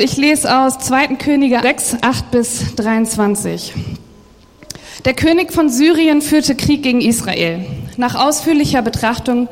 Ich lese aus 2. Könige 6, 8 bis 23. Der König von Syrien führte Krieg gegen Israel. Nach ausführlicher Betrachtung,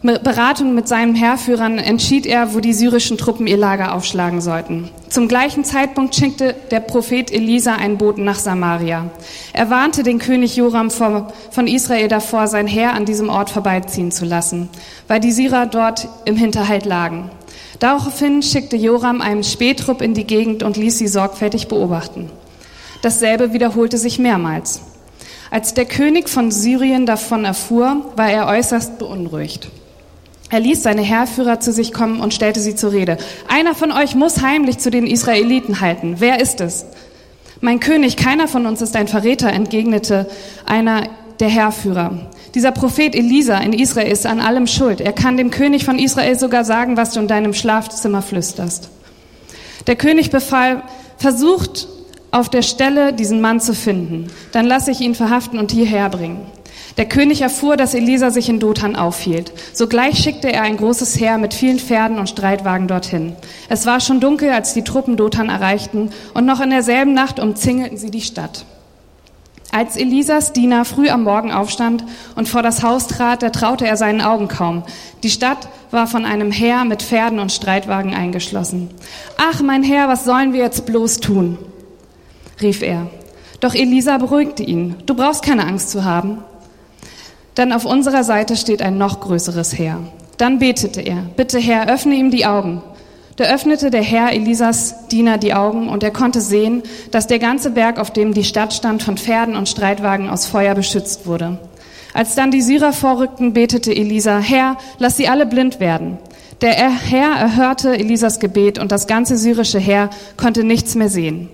Beratung mit seinen Heerführern entschied er, wo die syrischen Truppen ihr Lager aufschlagen sollten. Zum gleichen Zeitpunkt schickte der Prophet Elisa einen Boten nach Samaria. Er warnte den König Joram von Israel davor, sein Heer an diesem Ort vorbeiziehen zu lassen, weil die Syrer dort im Hinterhalt lagen. Daraufhin schickte Joram einen Spähtrupp in die Gegend und ließ sie sorgfältig beobachten. Dasselbe wiederholte sich mehrmals. Als der König von Syrien davon erfuhr, war er äußerst beunruhigt. Er ließ seine Heerführer zu sich kommen und stellte sie zur Rede. Einer von euch muss heimlich zu den Israeliten halten. Wer ist es? Mein König, keiner von uns ist ein Verräter, entgegnete einer der Heerführer. Dieser Prophet Elisa in Israel ist an allem schuld. Er kann dem König von Israel sogar sagen, was du in deinem Schlafzimmer flüsterst. Der König befahl, versucht auf der Stelle diesen Mann zu finden. Dann lasse ich ihn verhaften und hierher bringen. Der König erfuhr, dass Elisa sich in Dothan aufhielt. Sogleich schickte er ein großes Heer mit vielen Pferden und Streitwagen dorthin. Es war schon dunkel, als die Truppen Dothan erreichten, und noch in derselben Nacht umzingelten sie die Stadt. Als Elisas Diener früh am Morgen aufstand und vor das Haus trat, da traute er seinen Augen kaum. Die Stadt war von einem Heer mit Pferden und Streitwagen eingeschlossen. Ach, mein Herr, was sollen wir jetzt bloß tun? rief er. Doch Elisa beruhigte ihn. Du brauchst keine Angst zu haben. Denn auf unserer Seite steht ein noch größeres Heer. Dann betete er. Bitte, Herr, öffne ihm die Augen. Da öffnete der Herr Elisas Diener die Augen und er konnte sehen, dass der ganze Berg, auf dem die Stadt stand, von Pferden und Streitwagen aus Feuer beschützt wurde. Als dann die Syrer vorrückten, betete Elisa, Herr, lass sie alle blind werden. Der Herr erhörte Elisas Gebet und das ganze syrische Heer konnte nichts mehr sehen.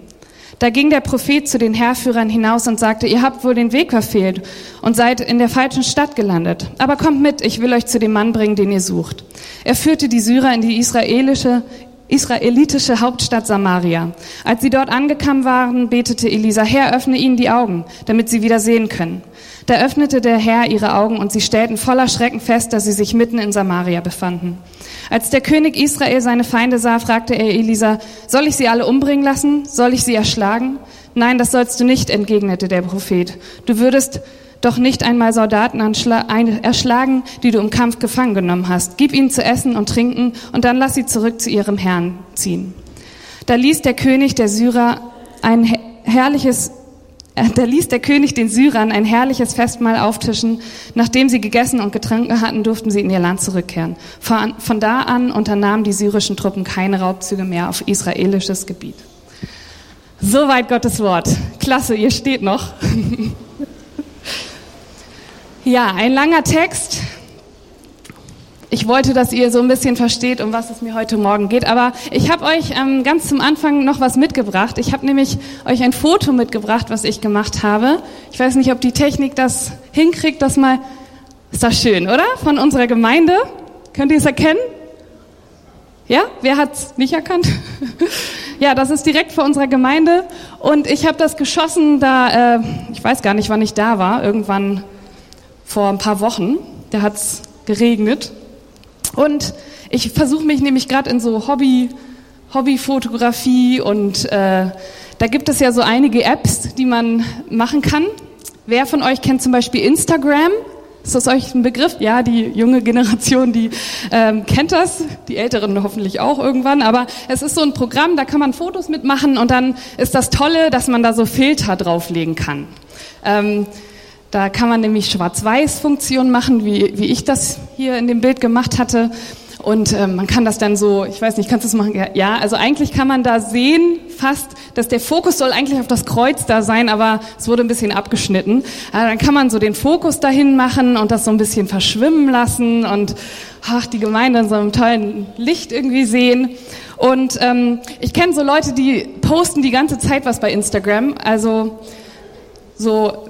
Da ging der Prophet zu den Heerführern hinaus und sagte, ihr habt wohl den Weg verfehlt und seid in der falschen Stadt gelandet. Aber kommt mit, ich will euch zu dem Mann bringen, den ihr sucht. Er führte die Syrer in die israelische, israelitische Hauptstadt Samaria. Als sie dort angekommen waren, betete Elisa, Herr, öffne ihnen die Augen, damit sie wieder sehen können. Da öffnete der Herr ihre Augen und sie stellten voller Schrecken fest, dass sie sich mitten in Samaria befanden. Als der König Israel seine Feinde sah, fragte er Elisa, soll ich sie alle umbringen lassen? Soll ich sie erschlagen? Nein, das sollst du nicht, entgegnete der Prophet. Du würdest doch nicht einmal Soldaten erschlagen, die du im Kampf gefangen genommen hast. Gib ihnen zu essen und trinken und dann lass sie zurück zu ihrem Herrn ziehen. Da ließ der König der Syrer ein herrliches da ließ der König den Syrern ein herrliches Festmahl auftischen. Nachdem sie gegessen und getrunken hatten, durften sie in ihr Land zurückkehren. Von, von da an unternahmen die syrischen Truppen keine Raubzüge mehr auf israelisches Gebiet. Soweit Gottes Wort. Klasse, ihr steht noch. ja, ein langer Text ich wollte, dass ihr so ein bisschen versteht, um was es mir heute Morgen geht. Aber ich habe euch ähm, ganz zum Anfang noch was mitgebracht. Ich habe nämlich euch ein Foto mitgebracht, was ich gemacht habe. Ich weiß nicht, ob die Technik das hinkriegt, das mal. Ist das schön, oder? Von unserer Gemeinde. Könnt ihr es erkennen? Ja? Wer hat's nicht erkannt? ja, das ist direkt vor unserer Gemeinde. Und ich habe das geschossen, da, äh, ich weiß gar nicht, wann ich da war, irgendwann vor ein paar Wochen. Da hat's geregnet und ich versuche mich nämlich gerade in so Hobby, Hobbyfotografie und äh, da gibt es ja so einige Apps, die man machen kann. Wer von euch kennt zum Beispiel Instagram? Ist das euch ein Begriff? Ja, die junge Generation, die ähm, kennt das, die Älteren hoffentlich auch irgendwann. Aber es ist so ein Programm, da kann man Fotos mitmachen und dann ist das Tolle, dass man da so Filter drauflegen kann. Ähm, da kann man nämlich Schwarz-Weiß-Funktionen machen, wie, wie ich das hier in dem Bild gemacht hatte. Und äh, man kann das dann so, ich weiß nicht, kannst du das machen? Ja, also eigentlich kann man da sehen, fast, dass der Fokus soll eigentlich auf das Kreuz da sein, aber es wurde ein bisschen abgeschnitten. Also dann kann man so den Fokus dahin machen und das so ein bisschen verschwimmen lassen und ach, die Gemeinde in so einem tollen Licht irgendwie sehen. Und ähm, ich kenne so Leute, die posten die ganze Zeit was bei Instagram. Also so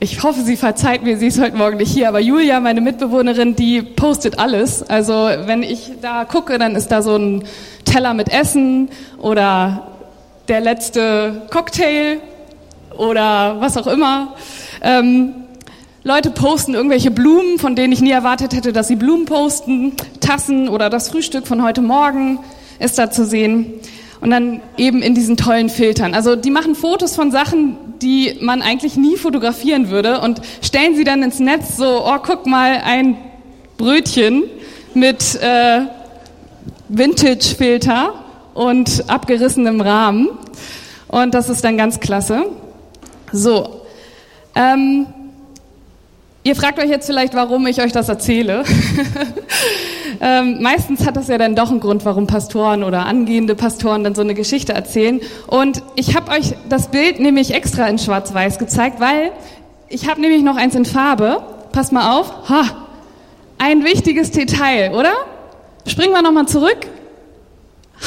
ich hoffe, sie verzeiht mir, sie ist heute Morgen nicht hier, aber Julia, meine Mitbewohnerin, die postet alles. Also wenn ich da gucke, dann ist da so ein Teller mit Essen oder der letzte Cocktail oder was auch immer. Ähm, Leute posten irgendwelche Blumen, von denen ich nie erwartet hätte, dass sie Blumen posten. Tassen oder das Frühstück von heute Morgen ist da zu sehen. Und dann eben in diesen tollen Filtern. Also die machen Fotos von Sachen, die man eigentlich nie fotografieren würde und stellen sie dann ins Netz so, oh, guck mal, ein Brötchen mit äh, Vintage-Filter und abgerissenem Rahmen. Und das ist dann ganz klasse. So. Ähm, ihr fragt euch jetzt vielleicht, warum ich euch das erzähle. ähm, meistens hat das ja dann doch einen Grund, warum Pastoren oder angehende Pastoren dann so eine Geschichte erzählen. Und ich habe euch das Bild nämlich extra in Schwarz-Weiß gezeigt, weil ich habe nämlich noch eins in Farbe. Passt mal auf. Ha, ein wichtiges Detail, oder? Springen wir nochmal zurück.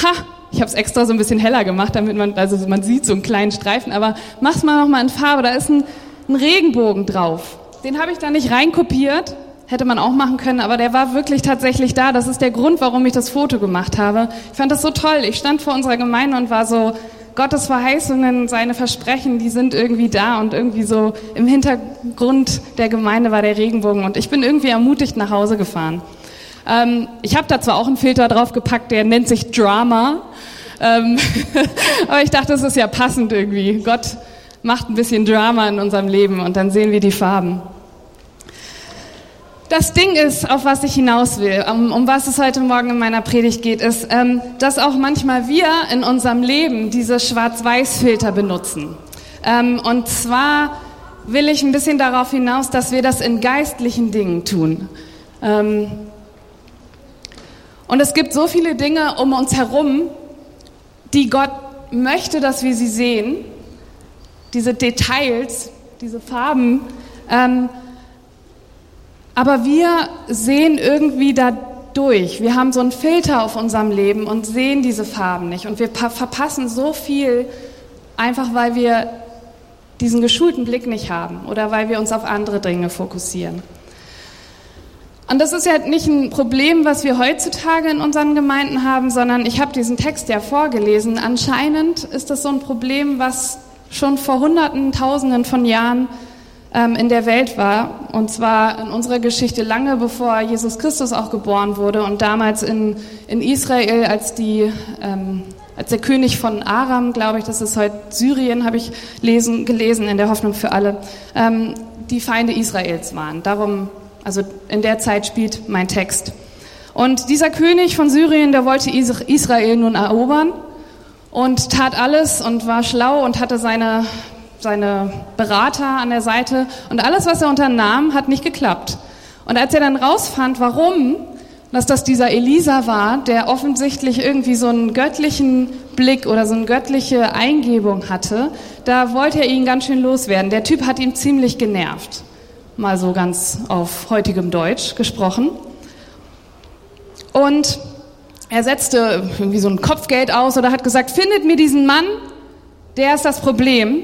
Ha, ich habe es extra so ein bisschen heller gemacht, damit man, also man sieht so einen kleinen Streifen, aber mach's mal nochmal in Farbe, da ist ein, ein Regenbogen drauf. Den habe ich da nicht reinkopiert, hätte man auch machen können, aber der war wirklich tatsächlich da. Das ist der Grund, warum ich das Foto gemacht habe. Ich fand das so toll. Ich stand vor unserer Gemeinde und war so, Gottes Verheißungen, seine Versprechen, die sind irgendwie da und irgendwie so im Hintergrund der Gemeinde war der Regenbogen und ich bin irgendwie ermutigt nach Hause gefahren. Ähm, ich habe da zwar auch einen Filter drauf gepackt, der nennt sich Drama, ähm, aber ich dachte, das ist ja passend irgendwie. Gott macht ein bisschen Drama in unserem Leben und dann sehen wir die Farben. Das Ding ist, auf was ich hinaus will, um, um was es heute Morgen in meiner Predigt geht, ist, ähm, dass auch manchmal wir in unserem Leben diese Schwarz-Weiß-Filter benutzen. Ähm, und zwar will ich ein bisschen darauf hinaus, dass wir das in geistlichen Dingen tun. Ähm, und es gibt so viele Dinge um uns herum, die Gott möchte, dass wir sie sehen. Diese Details, diese Farben. Ähm, aber wir sehen irgendwie da durch. Wir haben so einen Filter auf unserem Leben und sehen diese Farben nicht. Und wir verpassen so viel, einfach weil wir diesen geschulten Blick nicht haben oder weil wir uns auf andere Dinge fokussieren. Und das ist ja nicht ein Problem, was wir heutzutage in unseren Gemeinden haben, sondern ich habe diesen Text ja vorgelesen. Anscheinend ist das so ein Problem, was schon vor Hunderten, Tausenden von Jahren in der Welt war. Und zwar in unserer Geschichte lange bevor Jesus Christus auch geboren wurde und damals in, in Israel, als die ähm, als der König von Aram, glaube ich, das ist heute Syrien, habe ich lesen, gelesen in der Hoffnung für alle, ähm, die Feinde Israels waren. Darum also in der Zeit spielt mein Text. Und dieser König von Syrien, der wollte Israel nun erobern und tat alles und war schlau und hatte seine, seine Berater an der Seite. Und alles, was er unternahm, hat nicht geklappt. Und als er dann rausfand, warum, dass das dieser Elisa war, der offensichtlich irgendwie so einen göttlichen Blick oder so eine göttliche Eingebung hatte, da wollte er ihn ganz schön loswerden. Der Typ hat ihn ziemlich genervt mal so ganz auf heutigem Deutsch gesprochen. Und er setzte irgendwie so ein Kopfgeld aus oder hat gesagt, findet mir diesen Mann, der ist das Problem.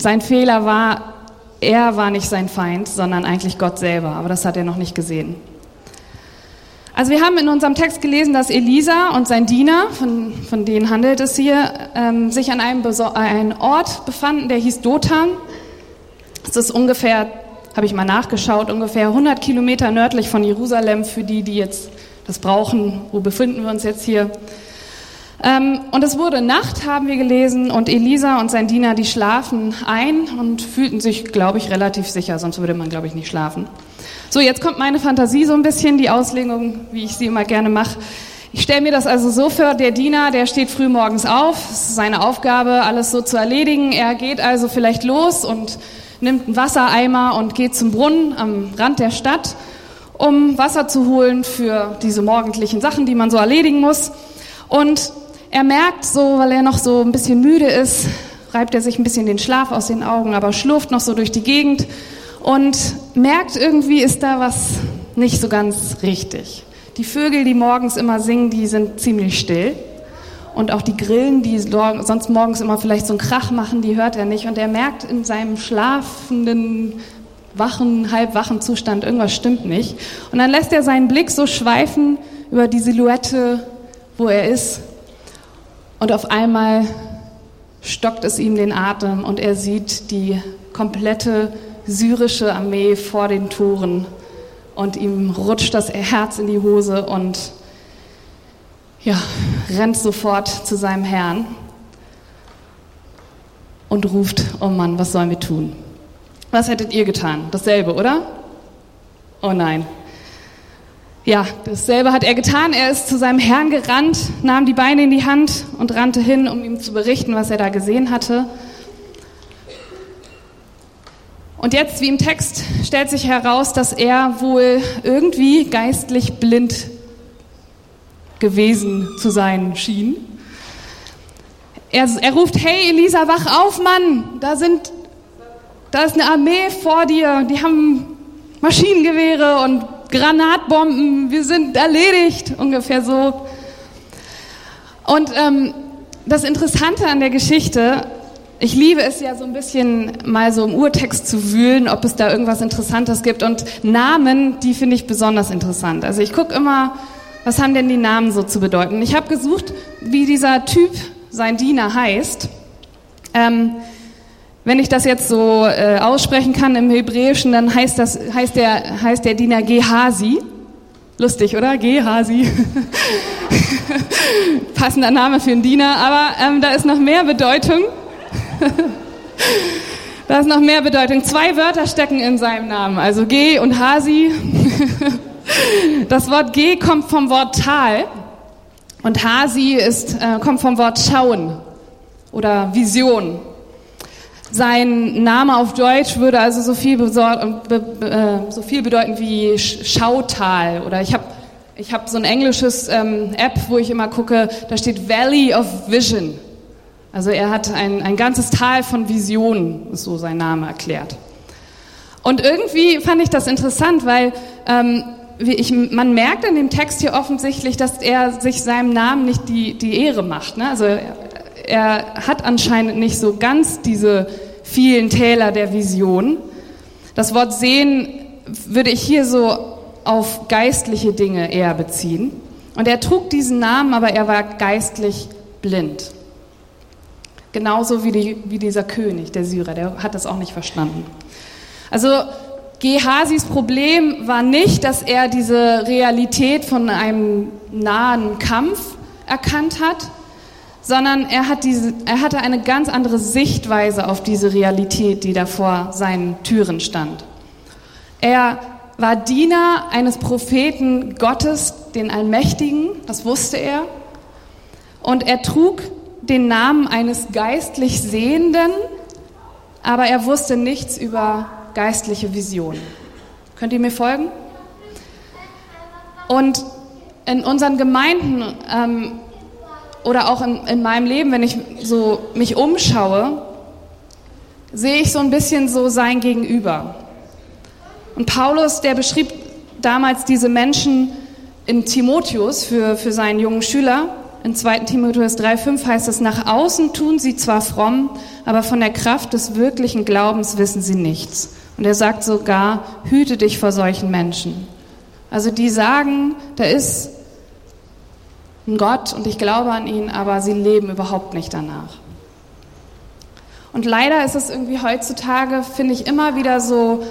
Sein Fehler war, er war nicht sein Feind, sondern eigentlich Gott selber, aber das hat er noch nicht gesehen. Also wir haben in unserem Text gelesen, dass Elisa und sein Diener, von, von denen handelt es hier, ähm, sich an einem, einem Ort befanden, der hieß Dothan. Es ist ungefähr, habe ich mal nachgeschaut, ungefähr 100 Kilometer nördlich von Jerusalem für die, die jetzt das brauchen. Wo befinden wir uns jetzt hier? Ähm, und es wurde Nacht, haben wir gelesen, und Elisa und sein Diener, die schlafen ein und fühlten sich, glaube ich, relativ sicher, sonst würde man, glaube ich, nicht schlafen. So, jetzt kommt meine Fantasie so ein bisschen, die Auslegung, wie ich sie immer gerne mache. Ich stelle mir das also so vor, der Diener, der steht früh morgens auf, es ist seine Aufgabe, alles so zu erledigen. Er geht also vielleicht los und nimmt einen Wassereimer und geht zum Brunnen am Rand der Stadt, um Wasser zu holen für diese morgendlichen Sachen, die man so erledigen muss. Und er merkt so, weil er noch so ein bisschen müde ist, reibt er sich ein bisschen den Schlaf aus den Augen, aber schlurft noch so durch die Gegend und merkt irgendwie ist da was nicht so ganz richtig. Die Vögel, die morgens immer singen, die sind ziemlich still. Und auch die Grillen, die sonst morgens immer vielleicht so einen Krach machen, die hört er nicht. Und er merkt in seinem schlafenden, wachen, halbwachen Zustand, irgendwas stimmt nicht. Und dann lässt er seinen Blick so schweifen über die Silhouette, wo er ist. Und auf einmal stockt es ihm den Atem und er sieht die komplette syrische Armee vor den Toren. Und ihm rutscht das Herz in die Hose und ja, rennt sofort zu seinem Herrn und ruft, oh Mann, was sollen wir tun? Was hättet ihr getan? Dasselbe, oder? Oh nein. Ja, dasselbe hat er getan. Er ist zu seinem Herrn gerannt, nahm die Beine in die Hand und rannte hin, um ihm zu berichten, was er da gesehen hatte. Und jetzt, wie im Text, stellt sich heraus, dass er wohl irgendwie geistlich blind gewesen zu sein schien. Er, er ruft, hey Elisa, wach auf, Mann, da sind, da ist eine Armee vor dir, die haben Maschinengewehre und Granatbomben, wir sind erledigt, ungefähr so. Und ähm, das Interessante an der Geschichte, ich liebe es ja so ein bisschen mal so im Urtext zu wühlen, ob es da irgendwas Interessantes gibt. Und Namen, die finde ich besonders interessant. Also ich gucke immer, was haben denn die Namen so zu bedeuten. Ich habe gesucht, wie dieser Typ, sein Diener heißt. Ähm, wenn ich das jetzt so äh, aussprechen kann im Hebräischen, dann heißt, das, heißt, der, heißt der Diener Gehasi. Lustig, oder? Gehasi. Passender Name für einen Diener, aber ähm, da ist noch mehr Bedeutung. da ist noch mehr Bedeutung. Zwei Wörter stecken in seinem Namen, also Ge und Hasi. das Wort Ge kommt vom Wort Tal und Hasi ist, äh, kommt vom Wort schauen oder Vision. Sein Name auf Deutsch würde also so viel, äh, so viel bedeuten wie Schautal. Oder ich habe ich hab so ein englisches ähm, App, wo ich immer gucke, da steht Valley of Vision. Also er hat ein, ein ganzes Tal von Visionen, ist so sein Name erklärt. Und irgendwie fand ich das interessant, weil ähm, ich, man merkt in dem Text hier offensichtlich, dass er sich seinem Namen nicht die, die Ehre macht. Ne? Also er, hat anscheinend nicht so ganz diese vielen Täler der Vision. Das Wort sehen würde ich hier so auf geistliche Dinge eher beziehen. Und er trug diesen Namen, aber er war geistlich blind. Genauso wie, die, wie dieser König, der Syrer, der hat das auch nicht verstanden. Also Gehasis Problem war nicht, dass er diese Realität von einem nahen Kampf erkannt hat, sondern er, hat diese, er hatte eine ganz andere Sichtweise auf diese Realität, die da vor seinen Türen stand. Er war Diener eines Propheten Gottes, den Allmächtigen, das wusste er, und er trug den Namen eines geistlich Sehenden, aber er wusste nichts über geistliche Visionen. Könnt ihr mir folgen? Und in unseren Gemeinden ähm, oder auch in, in meinem Leben, wenn ich so mich umschaue, sehe ich so ein bisschen so sein Gegenüber. Und Paulus, der beschrieb damals diese Menschen in Timotheus für, für seinen jungen Schüler. In 2. Timotheus 3,5 heißt es, nach außen tun sie zwar fromm, aber von der Kraft des wirklichen Glaubens wissen sie nichts. Und er sagt sogar, hüte dich vor solchen Menschen. Also die sagen, da ist Gott und ich glaube an ihn, aber sie leben überhaupt nicht danach. Und leider ist es irgendwie heutzutage, finde ich, immer wieder so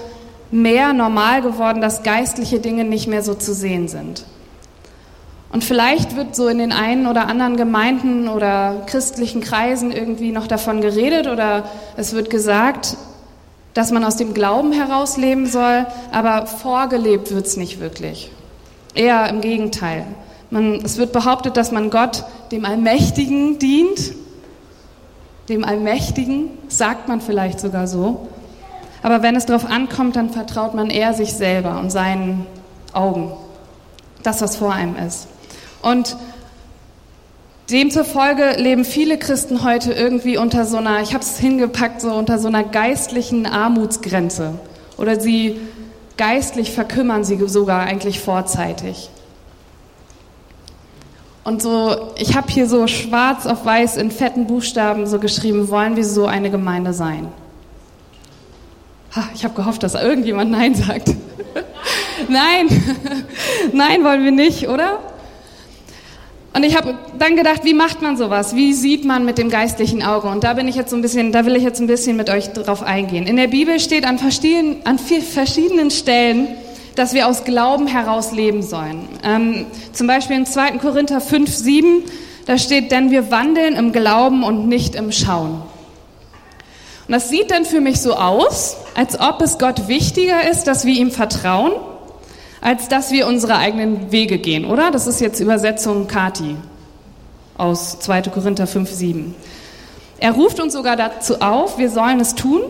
mehr normal geworden, dass geistliche Dinge nicht mehr so zu sehen sind. Und vielleicht wird so in den einen oder anderen Gemeinden oder christlichen Kreisen irgendwie noch davon geredet oder es wird gesagt, dass man aus dem Glauben heraus leben soll, aber vorgelebt wird es nicht wirklich. Eher im Gegenteil. Man, es wird behauptet, dass man Gott, dem Allmächtigen, dient. Dem Allmächtigen, sagt man vielleicht sogar so. Aber wenn es darauf ankommt, dann vertraut man eher sich selber und seinen Augen. Das, was vor einem ist. Und demzufolge leben viele Christen heute irgendwie unter so einer, ich habe es hingepackt, so unter so einer geistlichen Armutsgrenze. Oder sie geistlich verkümmern sie sogar eigentlich vorzeitig. Und so, ich habe hier so schwarz auf weiß in fetten Buchstaben so geschrieben, wollen wir so eine Gemeinde sein? Ha, ich habe gehofft, dass irgendjemand Nein sagt. Nein, nein, wollen wir nicht, oder? Und ich habe dann gedacht, wie macht man sowas? Wie sieht man mit dem geistlichen Auge? Und da bin ich jetzt so ein bisschen, da will ich jetzt ein bisschen mit euch drauf eingehen. In der Bibel steht an an verschiedenen Stellen, dass wir aus Glauben heraus leben sollen. Ähm, zum Beispiel in 2. Korinther 5, 7, Da steht, denn wir wandeln im Glauben und nicht im Schauen. Und das sieht dann für mich so aus, als ob es Gott wichtiger ist, dass wir ihm vertrauen, als dass wir unsere eigenen Wege gehen, oder? Das ist jetzt Übersetzung Kati aus 2. Korinther 5, 7. Er ruft uns sogar dazu auf, wir sollen es tun.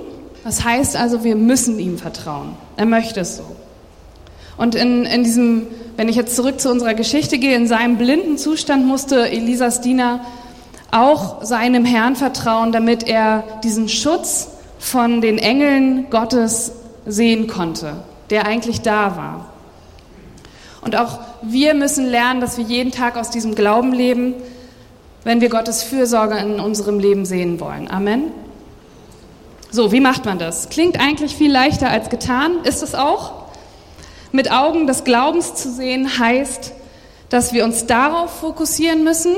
Das heißt also, wir müssen ihm vertrauen. Er möchte es so. Und in, in diesem, wenn ich jetzt zurück zu unserer Geschichte gehe, in seinem blinden Zustand musste Elisas Diener auch seinem Herrn vertrauen, damit er diesen Schutz von den Engeln Gottes sehen konnte, der eigentlich da war. Und auch wir müssen lernen, dass wir jeden Tag aus diesem Glauben leben, wenn wir Gottes Fürsorge in unserem Leben sehen wollen. Amen. So, wie macht man das? Klingt eigentlich viel leichter als getan, ist es auch. Mit Augen des Glaubens zu sehen heißt, dass wir uns darauf fokussieren müssen,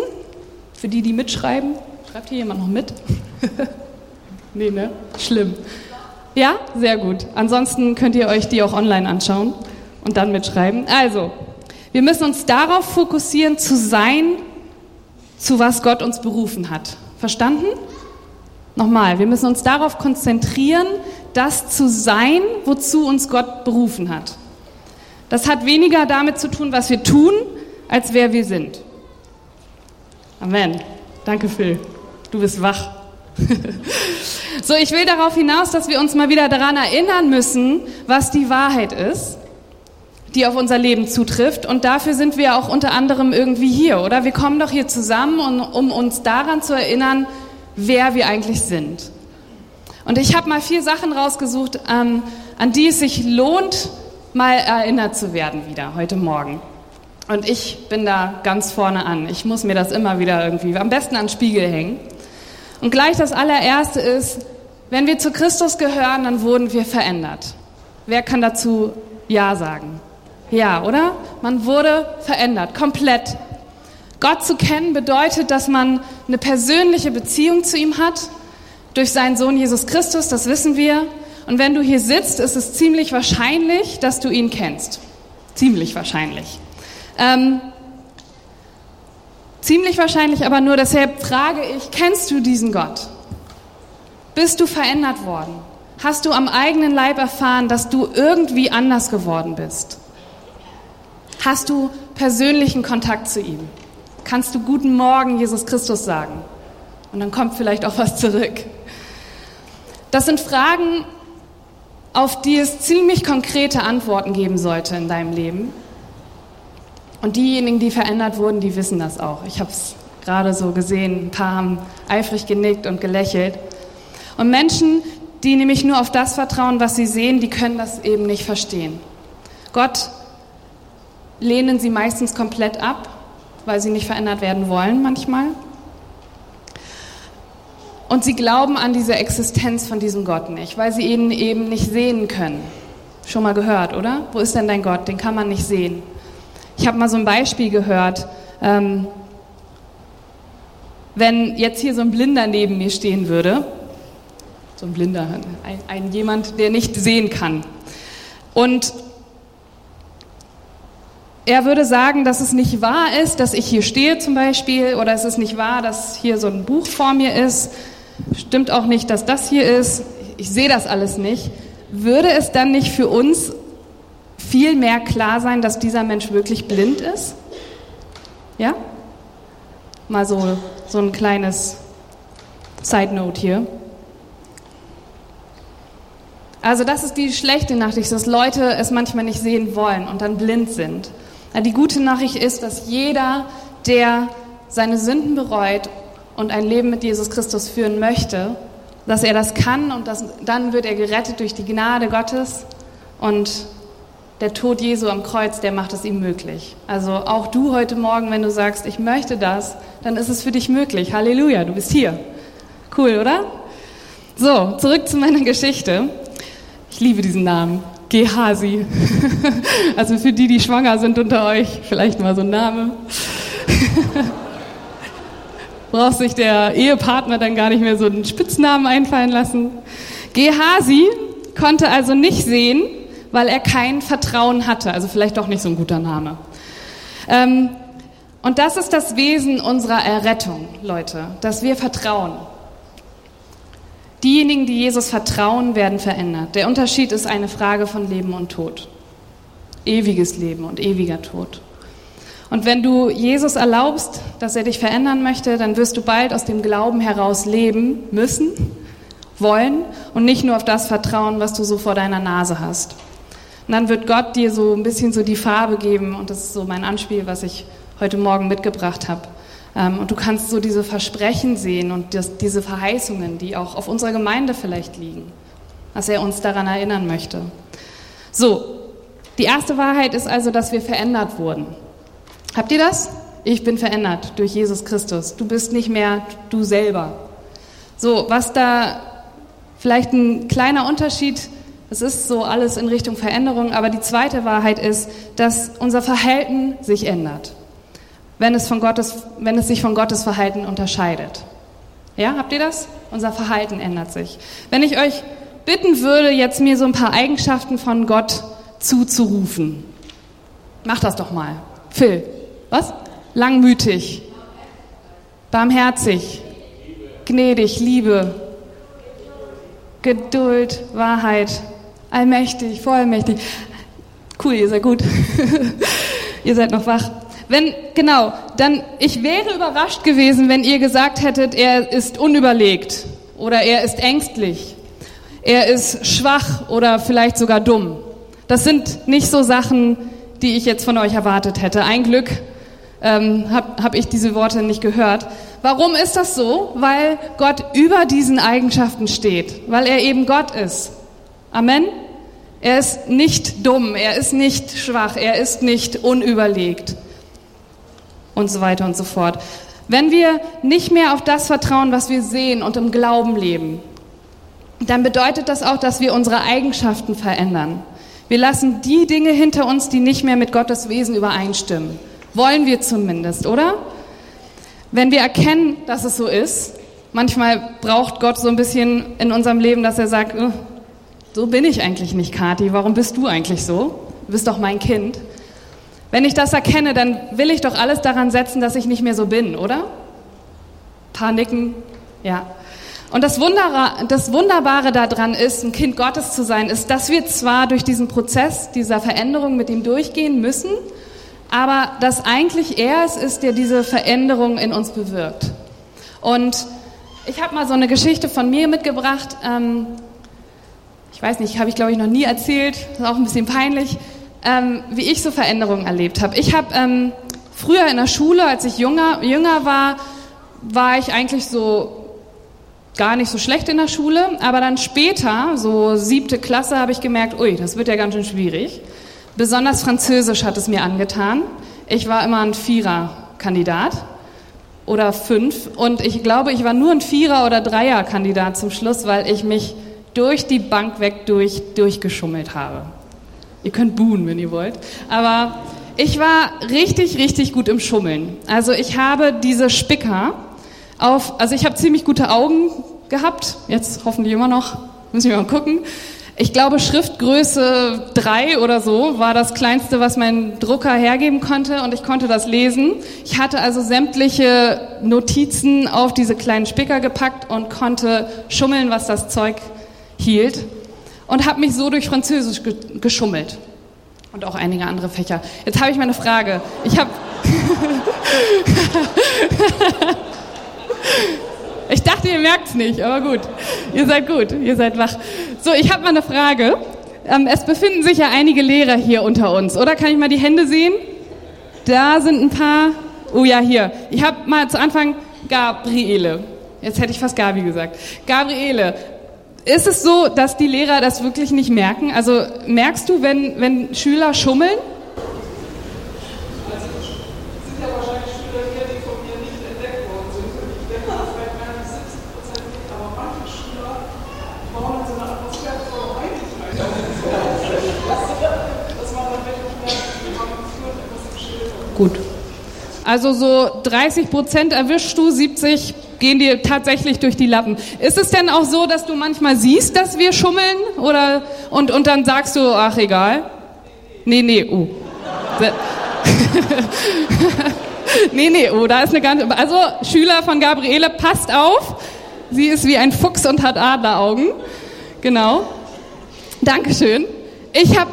für die, die mitschreiben. Schreibt hier jemand noch mit? nee, ne? Schlimm. Ja, sehr gut. Ansonsten könnt ihr euch die auch online anschauen und dann mitschreiben. Also, wir müssen uns darauf fokussieren, zu sein, zu was Gott uns berufen hat. Verstanden? Nochmal, wir müssen uns darauf konzentrieren, das zu sein, wozu uns Gott berufen hat. Das hat weniger damit zu tun, was wir tun, als wer wir sind. Amen. Danke, Phil. Du bist wach. so, ich will darauf hinaus, dass wir uns mal wieder daran erinnern müssen, was die Wahrheit ist die auf unser Leben zutrifft. Und dafür sind wir auch unter anderem irgendwie hier, oder? Wir kommen doch hier zusammen, um uns daran zu erinnern, wer wir eigentlich sind. Und ich habe mal vier Sachen rausgesucht, ähm, an die es sich lohnt, mal erinnert zu werden wieder heute Morgen. Und ich bin da ganz vorne an. Ich muss mir das immer wieder irgendwie am besten an den Spiegel hängen. Und gleich das allererste ist, wenn wir zu Christus gehören, dann wurden wir verändert. Wer kann dazu Ja sagen? Ja, oder? Man wurde verändert, komplett. Gott zu kennen bedeutet, dass man eine persönliche Beziehung zu ihm hat, durch seinen Sohn Jesus Christus, das wissen wir. Und wenn du hier sitzt, ist es ziemlich wahrscheinlich, dass du ihn kennst. Ziemlich wahrscheinlich. Ähm, ziemlich wahrscheinlich aber nur, deshalb frage ich, kennst du diesen Gott? Bist du verändert worden? Hast du am eigenen Leib erfahren, dass du irgendwie anders geworden bist? Hast du persönlichen Kontakt zu ihm? Kannst du guten Morgen, Jesus Christus sagen? Und dann kommt vielleicht auch was zurück. Das sind Fragen, auf die es ziemlich konkrete Antworten geben sollte in deinem Leben. Und diejenigen, die verändert wurden, die wissen das auch. Ich habe es gerade so gesehen, ein paar haben eifrig genickt und gelächelt. Und Menschen, die nämlich nur auf das vertrauen, was sie sehen, die können das eben nicht verstehen. Gott lehnen sie meistens komplett ab, weil sie nicht verändert werden wollen manchmal. Und sie glauben an diese Existenz von diesem Gott nicht, weil sie ihn eben nicht sehen können. Schon mal gehört, oder? Wo ist denn dein Gott? Den kann man nicht sehen. Ich habe mal so ein Beispiel gehört. Ähm, wenn jetzt hier so ein Blinder neben mir stehen würde, so ein Blinder, ein, ein jemand, der nicht sehen kann, und er würde sagen, dass es nicht wahr ist, dass ich hier stehe zum Beispiel, oder es ist nicht wahr, dass hier so ein Buch vor mir ist. Stimmt auch nicht, dass das hier ist. Ich sehe das alles nicht. Würde es dann nicht für uns viel mehr klar sein, dass dieser Mensch wirklich blind ist? Ja? Mal so, so ein kleines Side Note hier. Also das ist die schlechte Nachricht, dass Leute es manchmal nicht sehen wollen und dann blind sind. Die gute Nachricht ist, dass jeder, der seine Sünden bereut und ein Leben mit Jesus Christus führen möchte, dass er das kann und das, dann wird er gerettet durch die Gnade Gottes und der Tod Jesu am Kreuz, der macht es ihm möglich. Also auch du heute Morgen, wenn du sagst, ich möchte das, dann ist es für dich möglich. Halleluja, du bist hier. Cool, oder? So, zurück zu meiner Geschichte. Ich liebe diesen Namen. Gehasi. Also für die, die schwanger sind unter euch, vielleicht mal so ein Name. Braucht sich der Ehepartner dann gar nicht mehr so einen Spitznamen einfallen lassen. Gehasi konnte also nicht sehen, weil er kein Vertrauen hatte. Also vielleicht doch nicht so ein guter Name. Ähm, Und das ist das Wesen unserer Errettung, Leute, dass wir vertrauen. Diejenigen, die Jesus vertrauen, werden verändert. Der Unterschied ist eine Frage von Leben und Tod. Ewiges Leben und ewiger Tod. Und wenn du Jesus erlaubst, dass er dich verändern möchte, dann wirst du bald aus dem Glauben heraus leben müssen, wollen und nicht nur auf das vertrauen, was du so vor deiner Nase hast. Und dann wird Gott dir so ein bisschen so die Farbe geben und das ist so mein Anspiel, was ich heute Morgen mitgebracht habe. Ähm, und du kannst so diese Versprechen sehen und diese Verheißungen, die auch auf unserer Gemeinde vielleicht liegen, dass er uns daran erinnern möchte. So, die erste Wahrheit ist also, dass wir verändert wurden. Habt ihr das? Ich bin verändert durch Jesus Christus. Du bist nicht mehr du selber. So, was da vielleicht ein kleiner Unterschied, es ist so alles in Richtung Veränderung, aber die zweite Wahrheit ist, dass unser Verhalten sich ändert wenn es, von Gottes, wenn es sich von Gottes Verhalten unterscheidet. Ja, habt ihr das? Unser Verhalten ändert sich. Wenn ich euch bitten würde, jetzt mir so ein paar Eigenschaften von Gott zuzurufen. Mach das doch mal. Phil, was? Langmütig, barmherzig, gnädig, Liebe, Geduld, Wahrheit, allmächtig, vollmächtig. Cool, ihr seid gut. ihr seid noch wach. Wenn, genau, dann, ich wäre überrascht gewesen, wenn ihr gesagt hättet, er ist unüberlegt oder er ist ängstlich, er ist schwach oder vielleicht sogar dumm. Das sind nicht so Sachen, die ich jetzt von euch erwartet hätte. Ein Glück ähm, habe hab ich diese Worte nicht gehört. Warum ist das so? Weil Gott über diesen Eigenschaften steht, weil er eben Gott ist. Amen. Er ist nicht dumm, er ist nicht schwach, er ist nicht unüberlegt und so weiter und so fort. Wenn wir nicht mehr auf das vertrauen, was wir sehen und im Glauben leben, dann bedeutet das auch, dass wir unsere Eigenschaften verändern. Wir lassen die Dinge hinter uns, die nicht mehr mit Gottes Wesen übereinstimmen. Wollen wir zumindest, oder? Wenn wir erkennen, dass es so ist, manchmal braucht Gott so ein bisschen in unserem Leben, dass er sagt, so bin ich eigentlich nicht, Kathi, warum bist du eigentlich so? Du bist doch mein Kind. Wenn ich das erkenne, dann will ich doch alles daran setzen, dass ich nicht mehr so bin, oder? Paniken, ja. Und das, das Wunderbare daran ist, ein Kind Gottes zu sein, ist, dass wir zwar durch diesen Prozess dieser Veränderung mit ihm durchgehen müssen, aber dass eigentlich er es ist, der diese Veränderung in uns bewirkt. Und ich habe mal so eine Geschichte von mir mitgebracht. Ähm, ich weiß nicht, habe ich glaube ich noch nie erzählt, ist auch ein bisschen peinlich ähm, wie ich so Veränderungen erlebt habe. Ich habe ähm, früher in der Schule, als ich jünger, jünger war, war ich eigentlich so gar nicht so schlecht in der Schule, aber dann später, so siebte Klasse, habe ich gemerkt, ui, das wird ja ganz schön schwierig. Besonders Französisch hat es mir angetan. Ich war immer ein Vierer-Kandidat oder fünf und ich glaube, ich war nur ein Vierer- oder Dreier-Kandidat zum Schluss, weil ich mich durch die Bank weg durch, durchgeschummelt habe. Ihr könnt buhen, wenn ihr wollt. Aber ich war richtig, richtig gut im Schummeln. Also ich habe diese Spicker auf, also ich habe ziemlich gute Augen gehabt, jetzt hoffentlich immer noch, müssen wir mal gucken. Ich glaube, Schriftgröße 3 oder so war das kleinste, was mein Drucker hergeben konnte und ich konnte das lesen. Ich hatte also sämtliche Notizen auf diese kleinen Spicker gepackt und konnte schummeln, was das Zeug hielt und habe mich so durch Französisch ge geschummelt. Und auch einige andere Fächer. Jetzt habe ich mal eine Frage. Ich habe. ich dachte, ihr merkt es nicht, aber gut. Ihr seid gut, ihr seid wach. So, ich habe mal eine Frage. Ähm, es befinden sich ja einige Lehrer hier unter uns, oder? Kann ich mal die Hände sehen? Da sind ein paar. Oh ja, hier. Ich habe mal zu Anfang Gabriele. Jetzt hätte ich fast Gabi gesagt. Gabriele, ist es so, dass die Lehrer das wirklich nicht merken? Also merkst du, wenn, wenn Schüler schummeln? Gut. Also so 30 Prozent erwischst du, 70 gehen dir tatsächlich durch die Lappen. Ist es denn auch so, dass du manchmal siehst, dass wir schummeln? Oder, und, und dann sagst du, ach egal? Nee, nee, oh. nee, nee, oh, da ist eine ganze, also Schüler von Gabriele, passt auf. Sie ist wie ein Fuchs und hat Adleraugen. Genau. Dankeschön. Ich habe,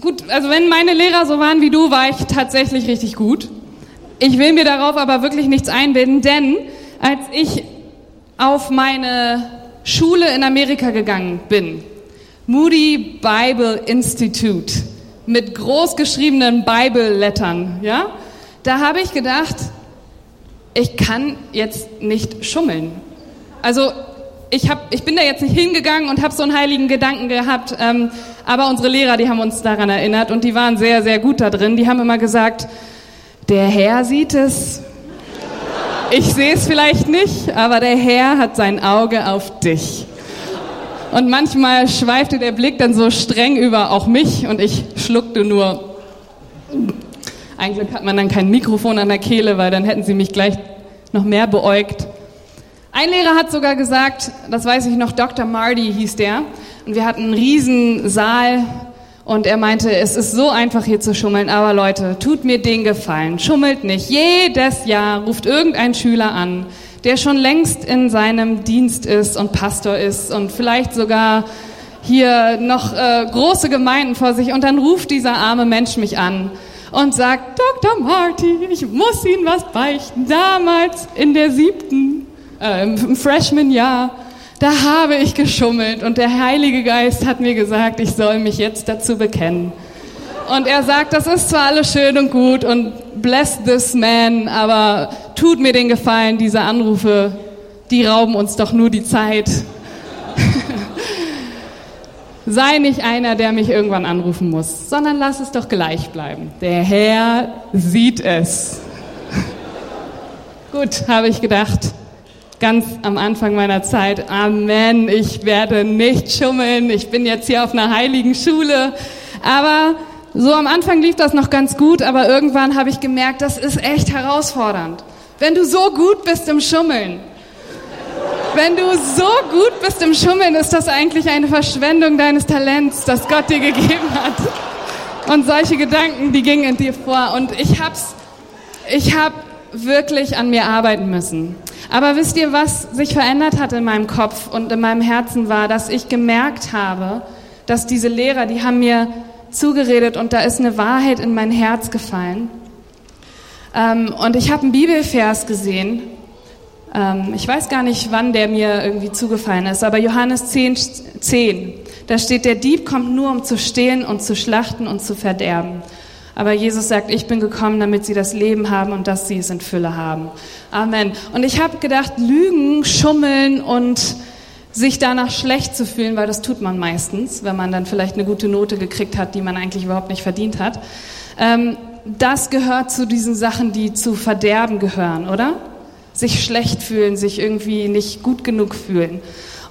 gut, also wenn meine Lehrer so waren wie du, war ich tatsächlich richtig gut. Ich will mir darauf aber wirklich nichts einbilden, denn als ich auf meine Schule in Amerika gegangen bin, Moody Bible Institute, mit großgeschriebenen Bible-Lettern, ja, da habe ich gedacht, ich kann jetzt nicht schummeln. Also ich, hab, ich bin da jetzt nicht hingegangen und habe so einen heiligen Gedanken gehabt, ähm, aber unsere Lehrer, die haben uns daran erinnert und die waren sehr, sehr gut da drin. Die haben immer gesagt, der Herr sieht es. Ich sehe es vielleicht nicht, aber der Herr hat sein Auge auf dich. Und manchmal schweifte der Blick dann so streng über auch mich und ich schluckte nur. Eigentlich hat man dann kein Mikrofon an der Kehle, weil dann hätten sie mich gleich noch mehr beäugt. Ein Lehrer hat sogar gesagt, das weiß ich noch, Dr. Marty hieß der, und wir hatten einen riesen Saal und er meinte, es ist so einfach hier zu schummeln, aber Leute, tut mir den Gefallen, schummelt nicht. Jedes Jahr ruft irgendein Schüler an, der schon längst in seinem Dienst ist und Pastor ist und vielleicht sogar hier noch äh, große Gemeinden vor sich und dann ruft dieser arme Mensch mich an und sagt, Dr. Marty, ich muss Ihnen was beichten. Damals in der siebten, äh, im Freshman-Jahr, da habe ich geschummelt und der Heilige Geist hat mir gesagt, ich soll mich jetzt dazu bekennen. Und er sagt, das ist zwar alles schön und gut und bless this man, aber tut mir den Gefallen, diese Anrufe, die rauben uns doch nur die Zeit. Sei nicht einer, der mich irgendwann anrufen muss, sondern lass es doch gleich bleiben. Der Herr sieht es. Gut, habe ich gedacht, ganz am Anfang meiner Zeit, Amen, ich werde nicht schummeln, ich bin jetzt hier auf einer heiligen Schule, aber so am Anfang lief das noch ganz gut, aber irgendwann habe ich gemerkt, das ist echt herausfordernd. Wenn du so gut bist im Schummeln, wenn du so gut bist im Schummeln, ist das eigentlich eine Verschwendung deines Talents, das Gott dir gegeben hat. Und solche Gedanken, die gingen in dir vor. Und ich hab's, ich hab wirklich an mir arbeiten müssen. Aber wisst ihr, was sich verändert hat in meinem Kopf und in meinem Herzen war, dass ich gemerkt habe, dass diese Lehrer, die haben mir zugeredet und da ist eine Wahrheit in mein Herz gefallen. Ähm, und ich habe einen Bibelvers gesehen. Ähm, ich weiß gar nicht, wann der mir irgendwie zugefallen ist, aber Johannes 10, 10, da steht, der Dieb kommt nur, um zu stehlen und zu schlachten und zu verderben. Aber Jesus sagt, ich bin gekommen, damit sie das Leben haben und dass sie es in Fülle haben. Amen. Und ich habe gedacht, Lügen, Schummeln und sich danach schlecht zu fühlen, weil das tut man meistens, wenn man dann vielleicht eine gute Note gekriegt hat, die man eigentlich überhaupt nicht verdient hat. Ähm, das gehört zu diesen Sachen, die zu Verderben gehören, oder? Sich schlecht fühlen, sich irgendwie nicht gut genug fühlen.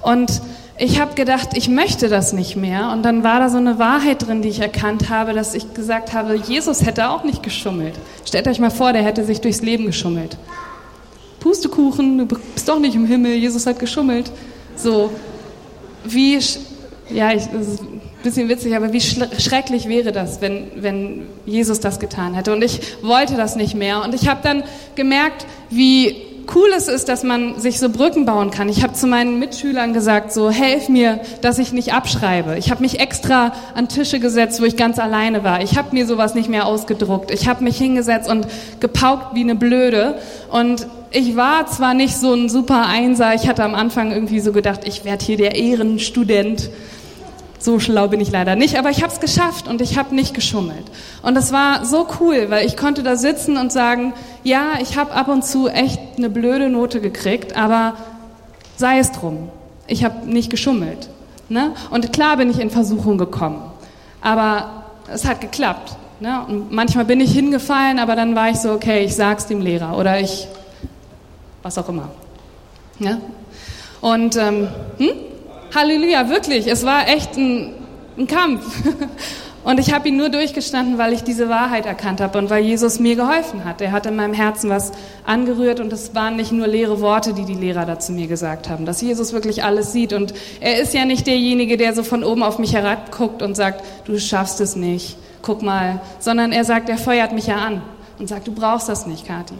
Und ich habe gedacht, ich möchte das nicht mehr. Und dann war da so eine Wahrheit drin, die ich erkannt habe, dass ich gesagt habe, Jesus hätte auch nicht geschummelt. Stellt euch mal vor, der hätte sich durchs Leben geschummelt. Pustekuchen, du bist doch nicht im Himmel, Jesus hat geschummelt. So, wie, ja, ich, das ist ein bisschen witzig, aber wie schrecklich wäre das, wenn, wenn Jesus das getan hätte. Und ich wollte das nicht mehr. Und ich habe dann gemerkt, wie cool es ist, dass man sich so Brücken bauen kann. Ich habe zu meinen Mitschülern gesagt, so helf mir, dass ich nicht abschreibe. Ich habe mich extra an Tische gesetzt, wo ich ganz alleine war. Ich habe mir sowas nicht mehr ausgedruckt. Ich habe mich hingesetzt und gepaukt wie eine Blöde. Und ich war zwar nicht so ein super Einser, ich hatte am Anfang irgendwie so gedacht, ich werde hier der Ehrenstudent. So schlau bin ich leider nicht, aber ich habe es geschafft und ich habe nicht geschummelt. Und das war so cool, weil ich konnte da sitzen und sagen, ja, ich habe ab und zu echt eine blöde Note gekriegt, aber sei es drum. Ich habe nicht geschummelt. Ne? Und klar bin ich in Versuchung gekommen, aber es hat geklappt. Ne? Und manchmal bin ich hingefallen, aber dann war ich so, okay, ich sag's dem Lehrer oder ich was auch immer. Ja? Und ähm, hm? Halleluja, wirklich, es war echt ein, ein Kampf. Und ich habe ihn nur durchgestanden, weil ich diese Wahrheit erkannt habe und weil Jesus mir geholfen hat. Er hat in meinem Herzen was angerührt und es waren nicht nur leere Worte, die die Lehrer da zu mir gesagt haben, dass Jesus wirklich alles sieht. Und er ist ja nicht derjenige, der so von oben auf mich herabguckt und sagt, du schaffst es nicht, guck mal, sondern er sagt, er feuert mich ja an. und sagt, du brauchst das nicht, Kathi.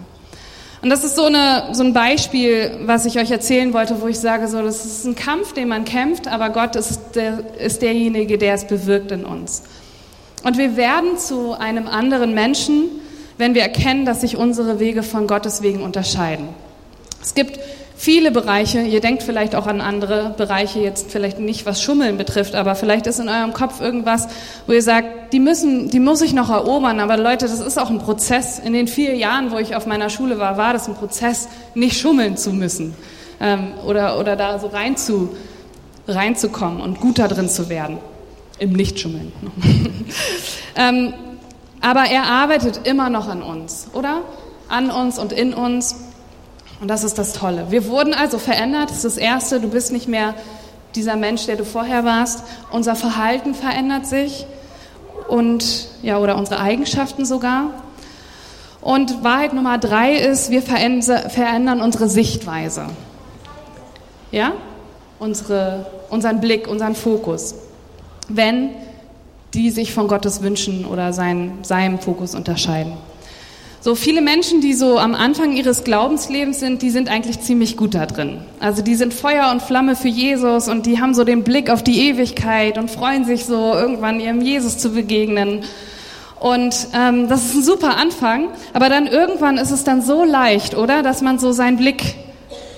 Und das ist so, eine, so ein Beispiel, was ich euch erzählen wollte, wo ich sage, so, das ist ein Kampf, den man kämpft, aber Gott ist, der, ist derjenige, der es bewirkt in uns. Und wir werden zu einem anderen Menschen, wenn wir erkennen, dass sich unsere Wege von Gottes Wegen unterscheiden. Es gibt viele Bereiche, ihr denkt vielleicht auch an andere Bereiche, jetzt vielleicht nicht was Schummeln betrifft, aber vielleicht ist in eurem Kopf irgendwas, wo ihr sagt, die müssen, die muss ich noch erobern, aber Leute, das ist auch ein Prozess. In den vier Jahren, wo ich auf meiner Schule war, war das ein Prozess, nicht schummeln zu müssen ähm, oder, oder da so rein zu, reinzukommen und gut da drin zu werden. Im Nichtschummeln. ähm, aber er arbeitet immer noch an uns, oder? An uns und in uns. Und das ist das Tolle. Wir wurden also verändert. Das ist das Erste. Du bist nicht mehr dieser Mensch, der du vorher warst. Unser Verhalten verändert sich und ja oder unsere Eigenschaften sogar. Und Wahrheit Nummer drei ist, wir verändern unsere Sichtweise. Ja? Unsere, unseren Blick, unseren Fokus. Wenn die sich von Gottes Wünschen oder sein, seinem Fokus unterscheiden. So viele Menschen, die so am Anfang ihres Glaubenslebens sind, die sind eigentlich ziemlich gut da drin. Also die sind Feuer und Flamme für Jesus und die haben so den Blick auf die Ewigkeit und freuen sich so irgendwann ihrem Jesus zu begegnen. Und ähm, das ist ein super Anfang, aber dann irgendwann ist es dann so leicht, oder, dass man so seinen Blick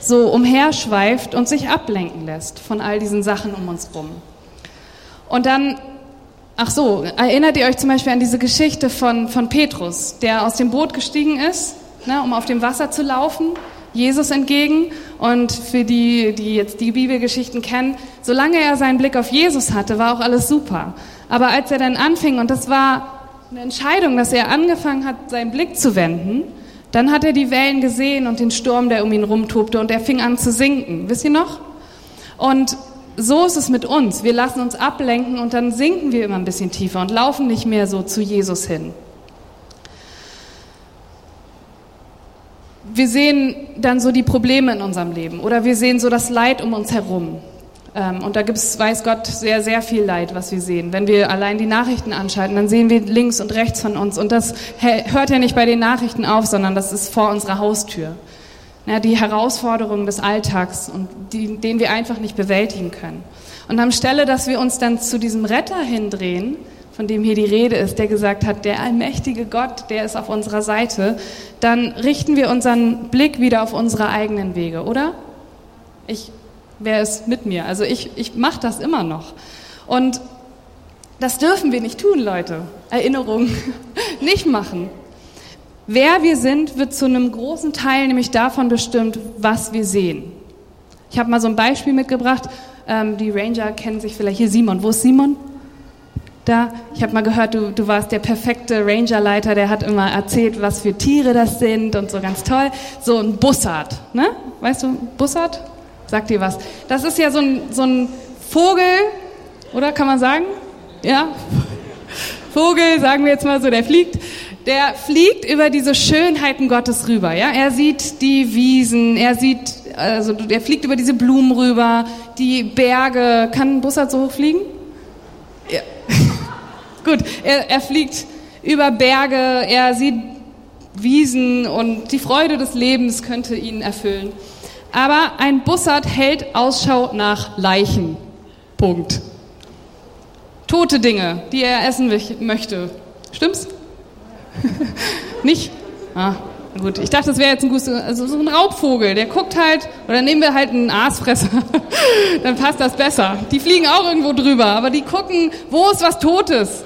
so umherschweift und sich ablenken lässt von all diesen Sachen um uns rum. Und dann Ach so, erinnert ihr euch zum Beispiel an diese Geschichte von, von Petrus, der aus dem Boot gestiegen ist, ne, um auf dem Wasser zu laufen, Jesus entgegen. Und für die, die jetzt die Bibelgeschichten kennen, solange er seinen Blick auf Jesus hatte, war auch alles super. Aber als er dann anfing, und das war eine Entscheidung, dass er angefangen hat, seinen Blick zu wenden, dann hat er die Wellen gesehen und den Sturm, der um ihn rumtobte, und er fing an zu sinken. Wisst ihr noch? Und so ist es mit uns. Wir lassen uns ablenken und dann sinken wir immer ein bisschen tiefer und laufen nicht mehr so zu Jesus hin. Wir sehen dann so die Probleme in unserem Leben oder wir sehen so das Leid um uns herum. Ähm, und da gibt es, weiß Gott, sehr, sehr viel Leid, was wir sehen. Wenn wir allein die Nachrichten anschalten, dann sehen wir links und rechts von uns. Und das hört ja nicht bei den Nachrichten auf, sondern das ist vor unserer Haustür ja, die Herausforderungen des Alltags und die, den wir einfach nicht bewältigen können. Und anstelle, dass wir uns dann zu diesem Retter hindrehen, von dem hier die Rede ist, der gesagt hat, der allmächtige Gott, der ist auf unserer Seite, dann richten wir unseren Blick wieder auf unsere eigenen Wege, oder? Ich, wer ist mit mir? Also ich, ich mache das immer noch. Und das dürfen wir nicht tun, Leute. Erinnerung nicht machen. Wer wir sind, wird zu einem großen Teil nämlich davon bestimmt, was wir sehen. Ich habe mal so ein Beispiel mitgebracht. Ähm, die Ranger kennen sich vielleicht hier Simon. Wo ist Simon? Da. Ich habe mal gehört, du, du warst der perfekte Rangerleiter. Der hat immer erzählt, was für Tiere das sind und so ganz toll. So ein Bussard, ne? Weißt du, Bussard? Sagt dir was? Das ist ja so ein, so ein Vogel, oder kann man sagen? Ja? Vogel, sagen wir jetzt mal so, der fliegt der fliegt über diese Schönheiten Gottes rüber. Ja? Er sieht die Wiesen, er sieht, also er fliegt über diese Blumen rüber, die Berge. Kann ein Bussard so hoch fliegen? Ja. Gut, er, er fliegt über Berge, er sieht Wiesen und die Freude des Lebens könnte ihn erfüllen. Aber ein Bussard hält Ausschau nach Leichen. Punkt. Tote Dinge, die er essen möchte. Stimmt's? Nicht? Ah, gut. Ich dachte, das wäre jetzt ein guter, also so ein Raubvogel. Der guckt halt, oder nehmen wir halt einen Aasfresser. Dann passt das besser. Die fliegen auch irgendwo drüber, aber die gucken, wo ist was Totes?